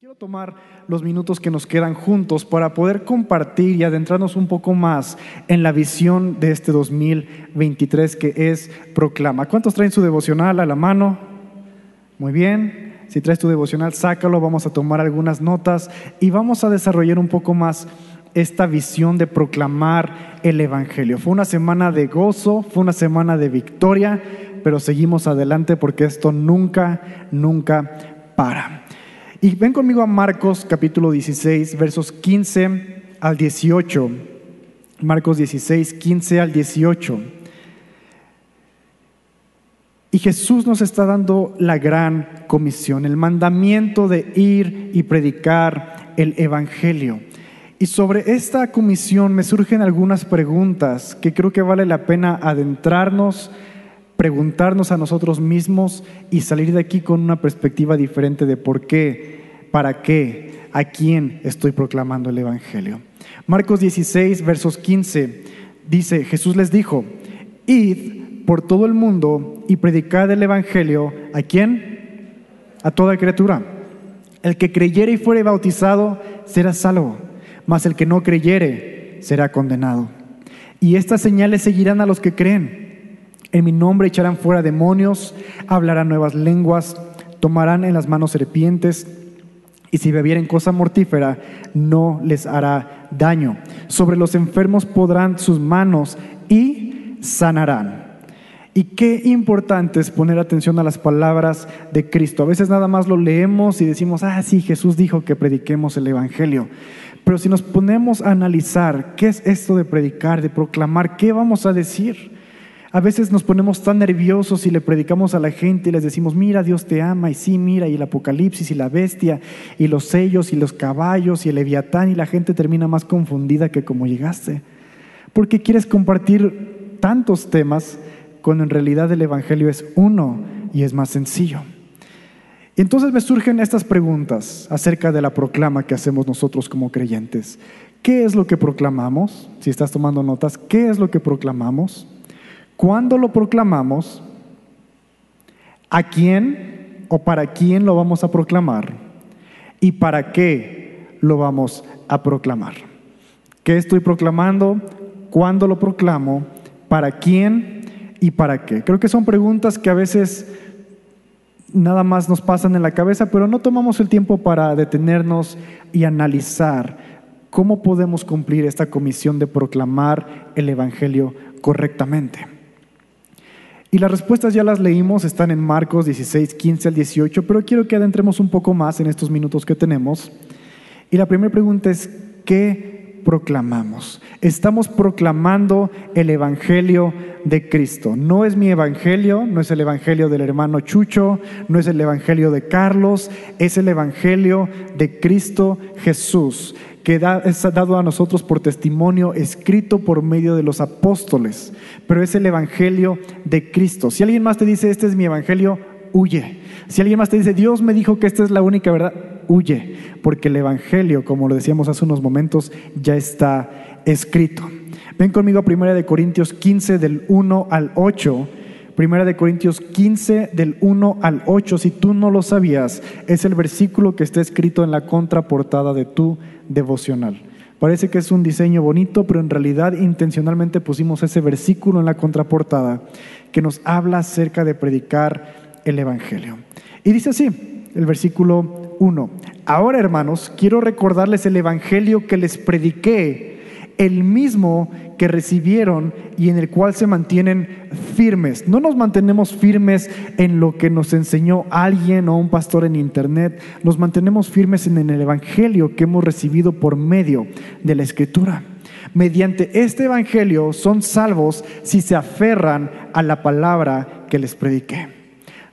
Quiero tomar los minutos que nos quedan juntos para poder compartir y adentrarnos un poco más en la visión de este 2023 que es Proclama. ¿Cuántos traen su devocional a la mano? Muy bien. Si traes tu devocional, sácalo, vamos a tomar algunas notas y vamos a desarrollar un poco más esta visión de proclamar el Evangelio. Fue una semana de gozo, fue una semana de victoria, pero seguimos adelante porque esto nunca, nunca para. Y ven conmigo a Marcos capítulo 16, versos 15 al 18. Marcos 16, 15 al 18. Y Jesús nos está dando la gran comisión, el mandamiento de ir y predicar el Evangelio. Y sobre esta comisión me surgen algunas preguntas que creo que vale la pena adentrarnos preguntarnos a nosotros mismos y salir de aquí con una perspectiva diferente de por qué, para qué, a quién estoy proclamando el Evangelio. Marcos 16, versos 15, dice, Jesús les dijo, id por todo el mundo y predicad el Evangelio, ¿a quién? A toda criatura. El que creyere y fuere bautizado será salvo, mas el que no creyere será condenado. Y estas señales seguirán a los que creen en mi nombre echarán fuera demonios, hablarán nuevas lenguas, tomarán en las manos serpientes, y si bebieren cosa mortífera, no les hará daño. Sobre los enfermos podrán sus manos y sanarán. Y qué importante es poner atención a las palabras de Cristo. A veces nada más lo leemos y decimos, ah, sí, Jesús dijo que prediquemos el Evangelio. Pero si nos ponemos a analizar qué es esto de predicar, de proclamar, ¿qué vamos a decir? A veces nos ponemos tan nerviosos y le predicamos a la gente y les decimos, mira, Dios te ama, y sí, mira, y el apocalipsis y la bestia, y los sellos y los caballos y el leviatán, y la gente termina más confundida que como llegaste. Porque quieres compartir tantos temas cuando en realidad el Evangelio es uno y es más sencillo. Entonces me surgen estas preguntas acerca de la proclama que hacemos nosotros como creyentes. ¿Qué es lo que proclamamos? Si estás tomando notas, ¿qué es lo que proclamamos? ¿Cuándo lo proclamamos? ¿A quién o para quién lo vamos a proclamar? ¿Y para qué lo vamos a proclamar? ¿Qué estoy proclamando? ¿Cuándo lo proclamo? ¿Para quién y para qué? Creo que son preguntas que a veces nada más nos pasan en la cabeza, pero no tomamos el tiempo para detenernos y analizar cómo podemos cumplir esta comisión de proclamar el Evangelio correctamente. Y las respuestas ya las leímos, están en Marcos 16, 15 al 18, pero quiero que adentremos un poco más en estos minutos que tenemos. Y la primera pregunta es, ¿qué proclamamos? Estamos proclamando el Evangelio de Cristo. No es mi Evangelio, no es el Evangelio del hermano Chucho, no es el Evangelio de Carlos, es el Evangelio de Cristo Jesús que es dado a nosotros por testimonio escrito por medio de los apóstoles, pero es el Evangelio de Cristo. Si alguien más te dice, este es mi Evangelio, huye. Si alguien más te dice, Dios me dijo que esta es la única verdad, huye, porque el Evangelio, como lo decíamos hace unos momentos, ya está escrito. Ven conmigo a 1 de Corintios 15 del 1 al 8. Primera de Corintios 15 del 1 al 8, si tú no lo sabías, es el versículo que está escrito en la contraportada de tu devocional. Parece que es un diseño bonito, pero en realidad intencionalmente pusimos ese versículo en la contraportada que nos habla acerca de predicar el Evangelio. Y dice así, el versículo 1, ahora hermanos, quiero recordarles el Evangelio que les prediqué el mismo que recibieron y en el cual se mantienen firmes. No nos mantenemos firmes en lo que nos enseñó alguien o un pastor en internet, nos mantenemos firmes en el Evangelio que hemos recibido por medio de la Escritura. Mediante este Evangelio son salvos si se aferran a la palabra que les prediqué.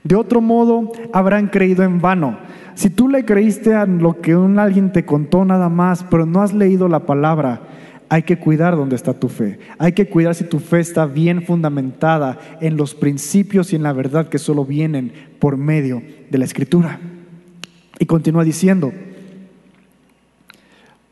De otro modo, habrán creído en vano. Si tú le creíste a lo que un alguien te contó nada más, pero no has leído la palabra, hay que cuidar dónde está tu fe. Hay que cuidar si tu fe está bien fundamentada en los principios y en la verdad que solo vienen por medio de la escritura. Y continúa diciendo,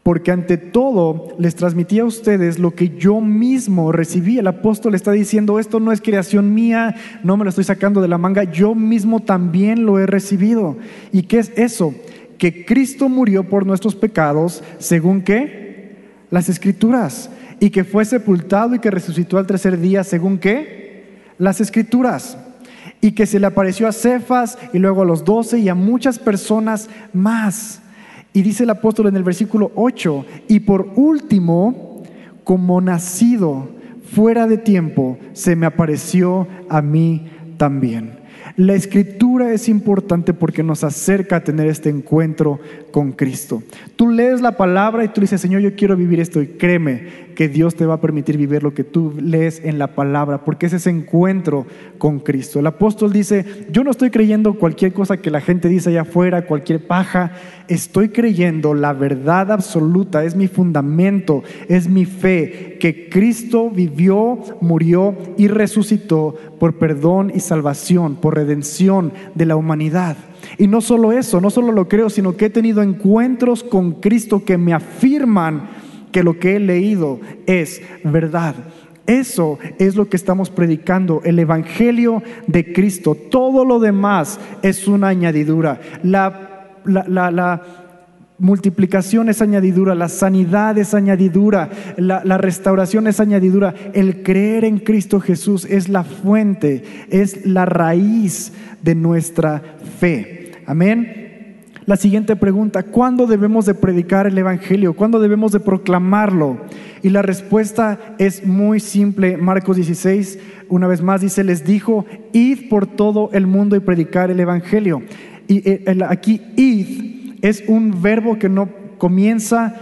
porque ante todo les transmití a ustedes lo que yo mismo recibí. El apóstol está diciendo, esto no es creación mía, no me lo estoy sacando de la manga, yo mismo también lo he recibido. ¿Y qué es eso? que Cristo murió por nuestros pecados, según qué? Las escrituras, y que fue sepultado y que resucitó al tercer día, según qué? Las escrituras, y que se le apareció a Cefas y luego a los doce y a muchas personas más. Y dice el apóstol en el versículo 8, y por último, como nacido fuera de tiempo, se me apareció a mí también. La escritura es importante porque nos acerca a tener este encuentro con Cristo. Tú lees la palabra y tú dices, Señor, yo quiero vivir esto y créeme que Dios te va a permitir vivir lo que tú lees en la palabra, porque es ese encuentro con Cristo. El apóstol dice, yo no estoy creyendo cualquier cosa que la gente dice allá afuera, cualquier paja, estoy creyendo la verdad absoluta, es mi fundamento, es mi fe, que Cristo vivió, murió y resucitó por perdón y salvación, por redención de la humanidad. Y no solo eso, no solo lo creo, sino que he tenido encuentros con Cristo que me afirman que lo que he leído es verdad. Eso es lo que estamos predicando, el Evangelio de Cristo. Todo lo demás es una añadidura. La, multiplicación es añadidura, la sanidad es añadidura, la, restauración es añadidura. El creer en Cristo Jesús es la fuente, es la raíz de nuestra fe. Amén. La siguiente pregunta, ¿cuándo debemos de predicar el Evangelio? ¿Cuándo debemos de proclamarlo? Y la respuesta es muy simple. Marcos 16, una vez más, dice, les dijo, id por todo el mundo y predicar el Evangelio. Y eh, aquí, id es un verbo que no comienza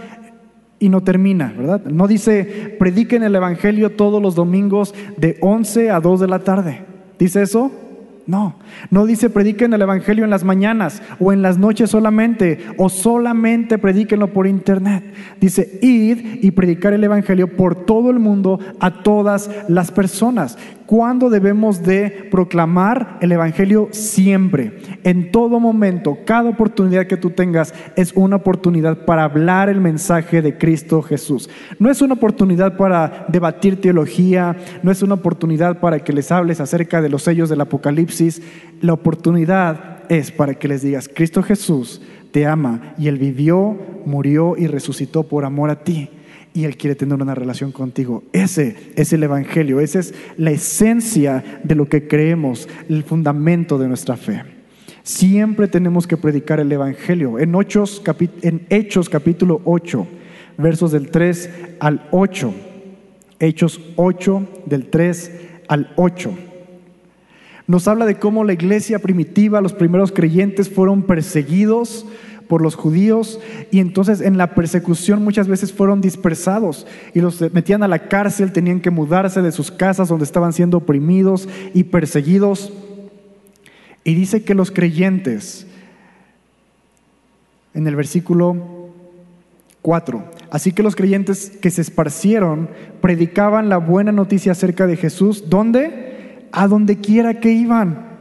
y no termina, ¿verdad? No dice, prediquen el Evangelio todos los domingos de 11 a 2 de la tarde. ¿Dice eso? No, no dice prediquen el Evangelio en las mañanas o en las noches solamente o solamente predíquenlo por internet. Dice id y predicar el Evangelio por todo el mundo a todas las personas. ¿Cuándo debemos de proclamar el Evangelio? Siempre, en todo momento, cada oportunidad que tú tengas es una oportunidad para hablar el mensaje de Cristo Jesús. No es una oportunidad para debatir teología, no es una oportunidad para que les hables acerca de los sellos del Apocalipsis. La oportunidad es para que les digas, Cristo Jesús te ama y Él vivió, murió y resucitó por amor a ti y Él quiere tener una relación contigo. Ese es el Evangelio, esa es la esencia de lo que creemos, el fundamento de nuestra fe. Siempre tenemos que predicar el Evangelio. En, Hechos capítulo 8, versos del 3 al 8. Hechos 8, del 3 al 8. Nos habla de cómo la iglesia primitiva, los primeros creyentes fueron perseguidos, por los judíos y entonces en la persecución muchas veces fueron dispersados y los metían a la cárcel, tenían que mudarse de sus casas donde estaban siendo oprimidos y perseguidos. Y dice que los creyentes, en el versículo 4, así que los creyentes que se esparcieron predicaban la buena noticia acerca de Jesús, ¿dónde? A donde quiera que iban.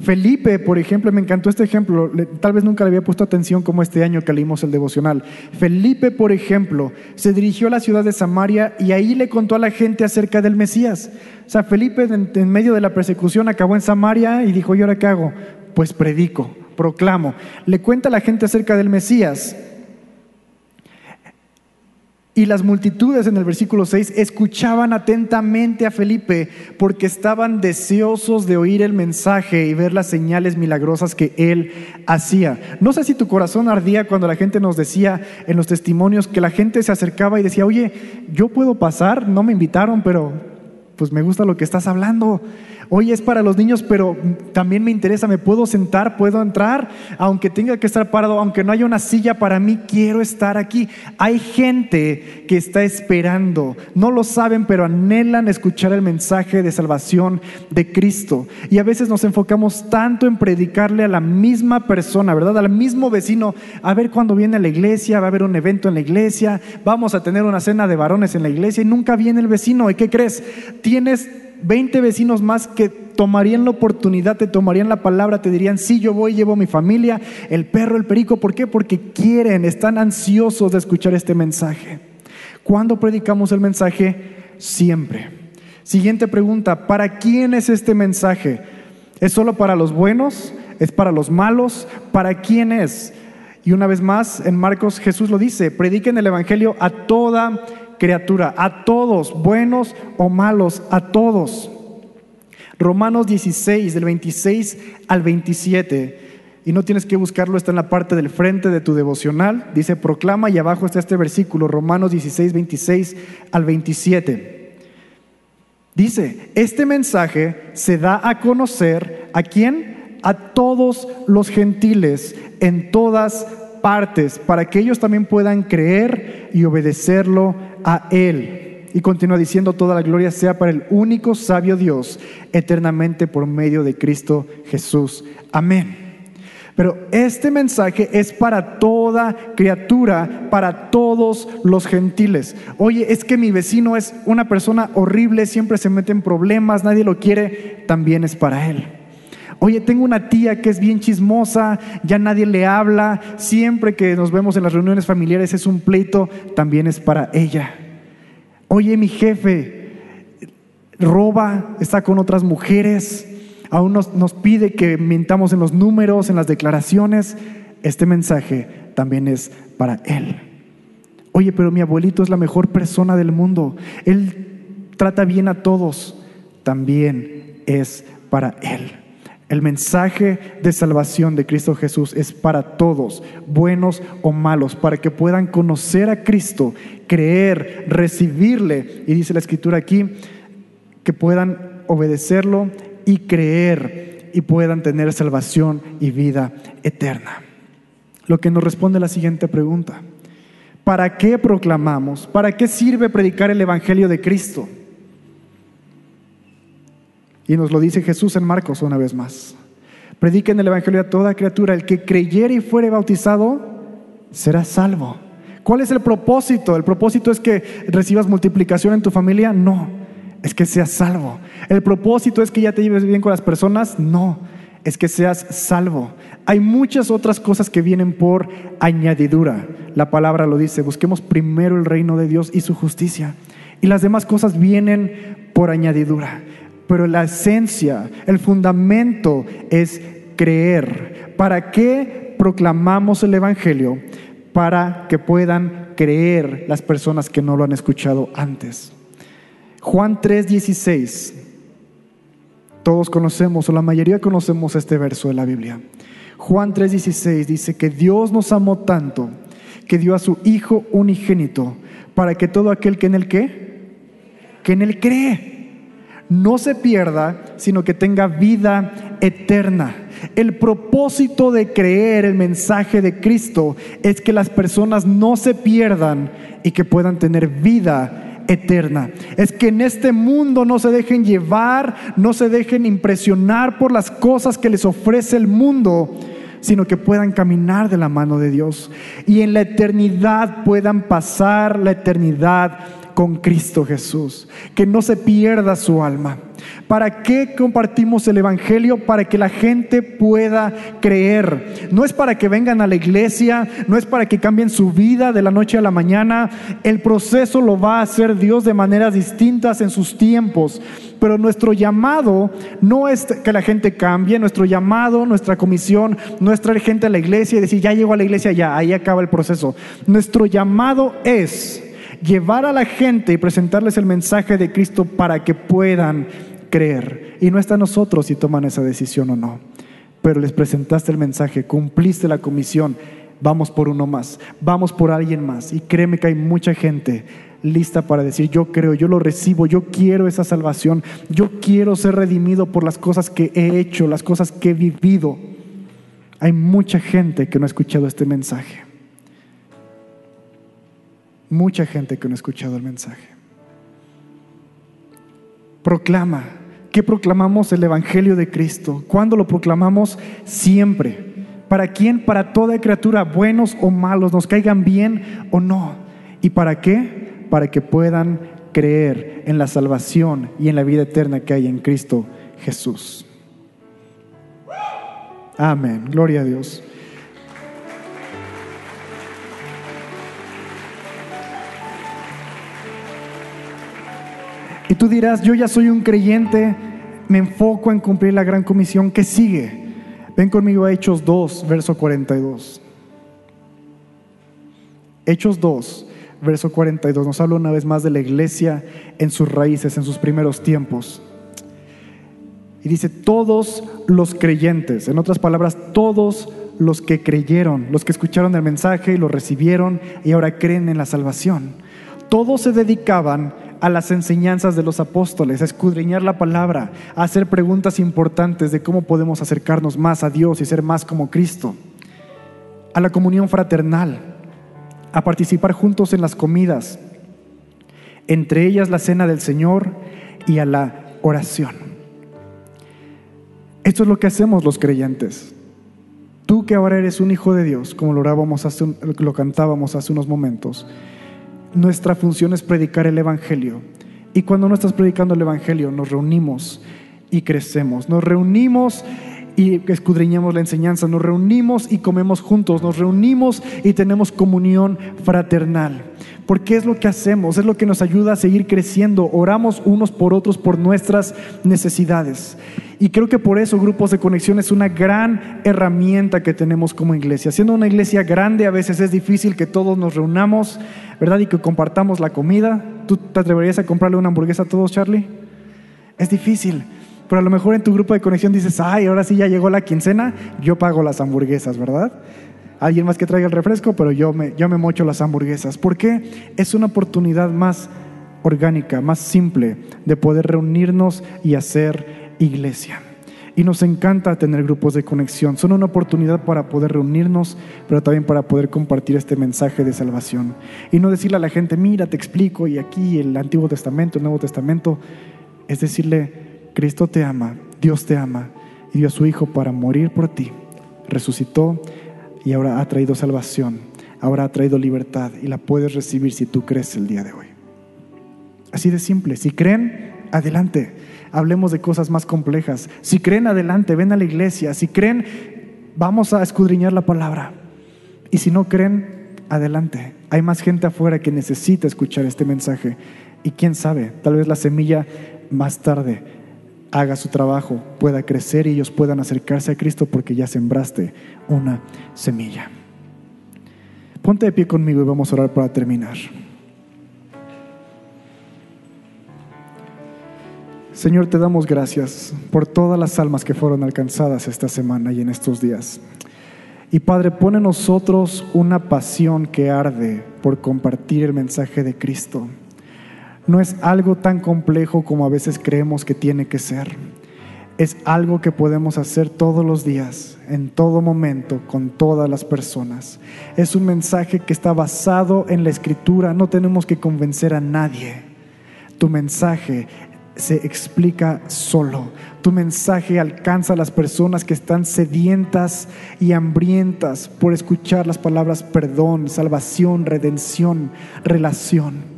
Felipe, por ejemplo, me encantó este ejemplo, tal vez nunca le había puesto atención como este año que leímos el devocional. Felipe, por ejemplo, se dirigió a la ciudad de Samaria y ahí le contó a la gente acerca del Mesías. O sea, Felipe en, medio de la persecución acabó en Samaria y dijo, ¿y ahora qué hago? Pues predico, proclamo. Le cuenta a la gente acerca del Mesías. Y las multitudes en el versículo 6 escuchaban atentamente a Felipe porque estaban deseosos de oír el mensaje y ver las señales milagrosas que él hacía. No sé si tu corazón ardía cuando la gente nos decía en los testimonios que la gente se acercaba y decía, oye, yo puedo pasar, no me invitaron, pero pues me gusta lo que estás hablando. Hoy es para los niños, pero también me interesa, me puedo sentar, puedo entrar, aunque tenga que estar parado, aunque no haya una silla para mí, quiero estar aquí. Hay gente que está esperando, no lo saben, pero anhelan escuchar el mensaje de salvación de Cristo. Y a veces nos enfocamos tanto en predicarle a la misma persona, ¿verdad? Al mismo vecino, a ver cuándo viene a la iglesia, va a haber un evento en la iglesia, vamos a tener una cena de varones en la iglesia y nunca viene el vecino. ¿Y qué crees? Tienes 20 vecinos más que tomarían la oportunidad, te tomarían la palabra, te dirían, sí, yo voy, llevo mi familia, el perro, el perico. ¿Por qué? Porque quieren, están ansiosos de escuchar este mensaje. ¿Cuándo predicamos el mensaje? Siempre. Siguiente pregunta, ¿para quién es este mensaje? ¿Es solo para los buenos? ¿Es para los malos? ¿Para quién es? Y una vez más, en Marcos Jesús lo dice, prediquen el Evangelio a toda a todos, buenos o malos, a todos. Romanos 16, del 26 al 27. Y no tienes que buscarlo, está en la parte del frente de tu devocional. Dice, proclama y abajo está este versículo, Romanos 16, 26 al 27. Dice, este mensaje se da a conocer a quién? A todos los gentiles en todas partes, para que ellos también puedan creer y obedecerlo a Él y continúa diciendo, toda la gloria sea para el único sabio Dios, eternamente por medio de Cristo Jesús. Amén. Pero este mensaje es para toda criatura, para todos los gentiles. Oye, es que mi vecino es una persona horrible, siempre se mete en problemas, nadie lo quiere, también es para él. Oye, tengo una tía que es bien chismosa, ya nadie le habla, siempre que nos vemos en las reuniones familiares es un pleito, también es para ella. Oye, mi jefe roba, está con otras mujeres, aún nos, pide que mintamos en los números, en las declaraciones. Este mensaje también es para él. Oye, pero mi abuelito es la mejor persona del mundo. Él trata bien a todos. También es para él. El mensaje de salvación de Cristo Jesús es para todos, buenos o malos, para que puedan conocer a Cristo, creer, recibirle. Y dice la escritura aquí, que puedan obedecerlo y creer y puedan tener salvación y vida eterna. Lo que nos responde la siguiente pregunta. ¿Para qué proclamamos? ¿Para qué sirve predicar el Evangelio de Cristo? Y nos lo dice Jesús en Marcos una vez más. Prediquen el Evangelio a toda criatura. El que creyere y fuere bautizado será salvo. ¿Cuál es el propósito? ¿El propósito es que recibas multiplicación en tu familia? No, es que seas salvo. ¿El propósito es que ya te lleves bien con las personas? No, es que seas salvo. Hay muchas otras cosas que vienen por añadidura. La palabra lo dice, busquemos primero el reino de Dios y su justicia. Y las demás cosas vienen por añadidura. Pero la esencia, el fundamento es creer. ¿Para qué proclamamos el Evangelio? Para que puedan creer las personas que no lo han escuchado antes. Juan 3:16. Todos conocemos, o la mayoría conocemos este verso de la Biblia. Juan 3:16 dice que Dios nos amó tanto que dio a su Hijo unigénito para que todo aquel que en él qué, que en él cree, no se pierda, sino que tenga vida eterna. El propósito de creer el mensaje de Cristo es que las personas no se pierdan y que puedan tener vida eterna. Es que en este mundo no se dejen llevar, no se dejen impresionar por las cosas que les ofrece el mundo, sino que puedan caminar de la mano de Dios y en la eternidad puedan pasar la eternidad con Cristo Jesús, que no se pierda su alma. ¿Para qué compartimos el Evangelio? Para que la gente pueda creer. No es para que vengan a la iglesia, no es para que cambien su vida de la noche a la mañana. El proceso lo va a hacer Dios de maneras distintas en sus tiempos. Pero nuestro llamado no es que la gente cambie, nuestro llamado, nuestra comisión, no es traer gente a la iglesia y decir, ya llego a la iglesia, ya, ahí acaba el proceso. Nuestro llamado es llevar a la gente y presentarles el mensaje de Cristo para que puedan creer. Y no está a nosotros si toman esa decisión o no. Pero les presentaste el mensaje, cumpliste la comisión, vamos por uno más, vamos por alguien más. Y créeme que hay mucha gente lista para decir, yo creo, yo lo recibo, yo quiero esa salvación, yo quiero ser redimido por las cosas que he hecho, las cosas que he vivido. Hay mucha gente que no ha escuchado este mensaje. Mucha gente que no ha escuchado el mensaje. Proclama. ¿Qué proclamamos? El Evangelio de Cristo. ¿Cuándo lo proclamamos? Siempre. ¿Para quién? Para toda criatura, buenos o malos, nos caigan bien o no. ¿Y para qué? Para que puedan creer en la salvación y en la vida eterna que hay en Cristo Jesús. Amén. Gloria a Dios. Y tú dirás, yo ya soy un creyente, me enfoco en cumplir la gran comisión que sigue. Ven conmigo a Hechos 2, verso 42. Hechos 2, verso 42, nos habla una vez más de la iglesia en sus raíces, en sus primeros tiempos. Y dice, todos los creyentes, en otras palabras, todos los que creyeron, los que escucharon el mensaje y lo recibieron y ahora creen en la salvación. Todos se dedicaban a las enseñanzas de los apóstoles, a escudriñar la palabra, a hacer preguntas importantes de cómo podemos acercarnos más a Dios y ser más como Cristo, a la comunión fraternal, a participar juntos en las comidas, entre ellas la cena del Señor y a la oración. Esto es lo que hacemos los creyentes. Tú que ahora eres un hijo de Dios, como lo, orábamos lo cantábamos hace unos momentos, nuestra función es predicar el Evangelio. Y cuando no estás predicando el Evangelio, nos reunimos y crecemos. Nos reunimos y escudriñamos la enseñanza, nos reunimos y comemos juntos, nos reunimos y tenemos comunión fraternal. Porque es lo que hacemos, es lo que nos ayuda a seguir creciendo. Oramos unos por otros por nuestras necesidades. Y creo que por eso grupos de conexión es una gran herramienta que tenemos como iglesia. Siendo una iglesia grande, a veces es difícil que todos nos reunamos, ¿verdad? Y que compartamos la comida. ¿Tú te atreverías a comprarle una hamburguesa a todos, Charlie? Es difícil. Pero a lo mejor en tu grupo de conexión dices, ay, ahora sí ya llegó la quincena, yo pago las hamburguesas, ¿verdad? Alguien más que traiga el refresco, pero yo me, yo me mocho las hamburguesas. ¿Por qué? Es una oportunidad más orgánica, más simple de poder reunirnos y hacer iglesia. Y nos encanta tener grupos de conexión. Son una oportunidad para poder reunirnos, pero también para poder compartir este mensaje de salvación. Y no decirle a la gente, mira, te explico, y aquí el Antiguo Testamento, el Nuevo Testamento. Es decirle, Cristo te ama, Dios te ama, y dio a su Hijo para morir por ti. Resucitó y ahora ha traído salvación, ahora ha traído libertad, y la puedes recibir si tú crees el día de hoy. Así de simple. Si creen, adelante hablemos de cosas más complejas. Si creen, adelante, ven a la iglesia. Si creen, vamos a escudriñar la palabra. Y si no creen, adelante. Hay más gente afuera que necesita escuchar este mensaje. Y quién sabe, tal vez la semilla más tarde haga su trabajo, pueda crecer y ellos puedan acercarse a Cristo porque ya sembraste una semilla. Ponte de pie conmigo y vamos a orar para terminar. Señor, te damos gracias por todas las almas que fueron alcanzadas esta semana y en estos días. Y Padre, pone en nosotros una pasión que arde por compartir el mensaje de Cristo. No es algo tan complejo como a veces creemos que tiene que ser. Es algo que podemos hacer todos los días, en todo momento, con todas las personas. Es un mensaje que está basado en la escritura. No tenemos que convencer a nadie. Tu mensaje se explica solo. Tu mensaje alcanza a las personas que están sedientas y hambrientas por escuchar las palabras perdón, salvación, redención, relación.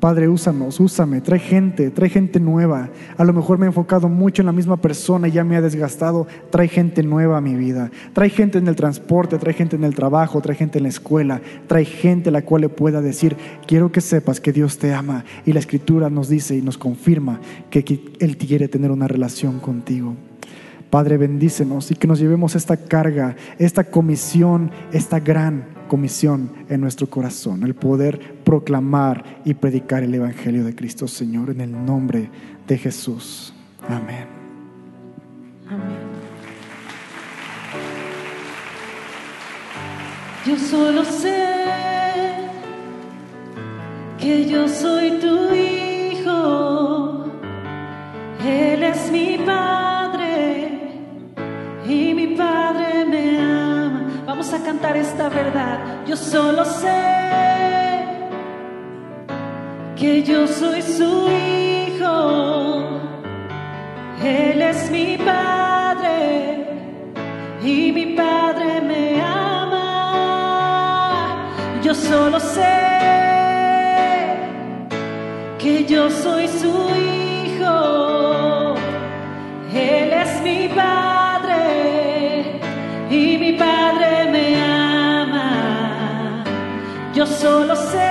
Padre, úsanos, úsame, trae gente, trae gente nueva. A lo mejor me he enfocado mucho en la misma persona y ya me ha desgastado. Trae gente nueva a mi vida. Trae gente en el transporte, trae gente en el trabajo, trae gente en la escuela. Trae gente a la cual le pueda decir, quiero que sepas que Dios te ama. Y la escritura nos dice y nos confirma que Él quiere tener una relación contigo. Padre, bendícenos y que nos llevemos esta carga, esta comisión, esta gran comisión en nuestro corazón, el poder proclamar y predicar el Evangelio de Cristo Señor en el nombre de Jesús. Amén. Amén. Yo solo sé que yo soy tu hijo, Él es mi Padre Vamos a cantar esta verdad. Yo solo sé que yo soy su hijo. Él es mi padre y mi padre me ama. Yo solo sé que yo soy su hijo. Él es mi padre solo sé